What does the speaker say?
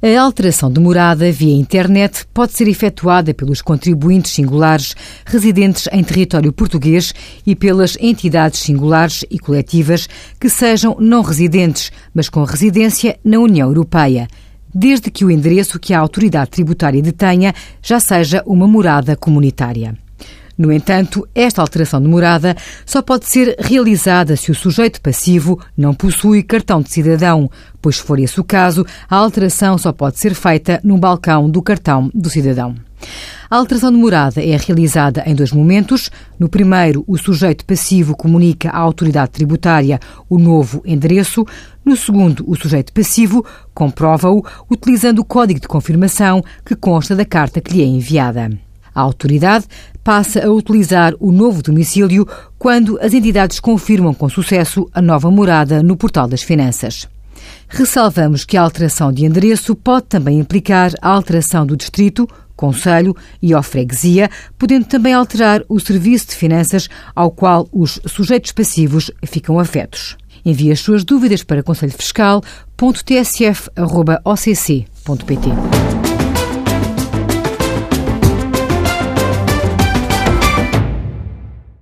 A alteração de morada via internet pode ser efetuada pelos contribuintes singulares residentes em território português e pelas entidades singulares e coletivas que sejam não residentes, mas com residência na União Europeia, desde que o endereço que a autoridade tributária detenha já seja uma morada comunitária. No entanto, esta alteração de morada só pode ser realizada se o sujeito passivo não possui cartão de cidadão, pois, se for esse o caso, a alteração só pode ser feita no balcão do cartão do cidadão. A alteração de morada é realizada em dois momentos. No primeiro, o sujeito passivo comunica à autoridade tributária o novo endereço. No segundo, o sujeito passivo comprova-o utilizando o código de confirmação que consta da carta que lhe é enviada. A autoridade passa a utilizar o novo domicílio quando as entidades confirmam com sucesso a nova morada no Portal das Finanças. Ressalvamos que a alteração de endereço pode também implicar a alteração do distrito, conselho e ou freguesia, podendo também alterar o serviço de finanças ao qual os sujeitos passivos ficam afetos. Envie as suas dúvidas para conselhofiscal.tsf.occ.pt.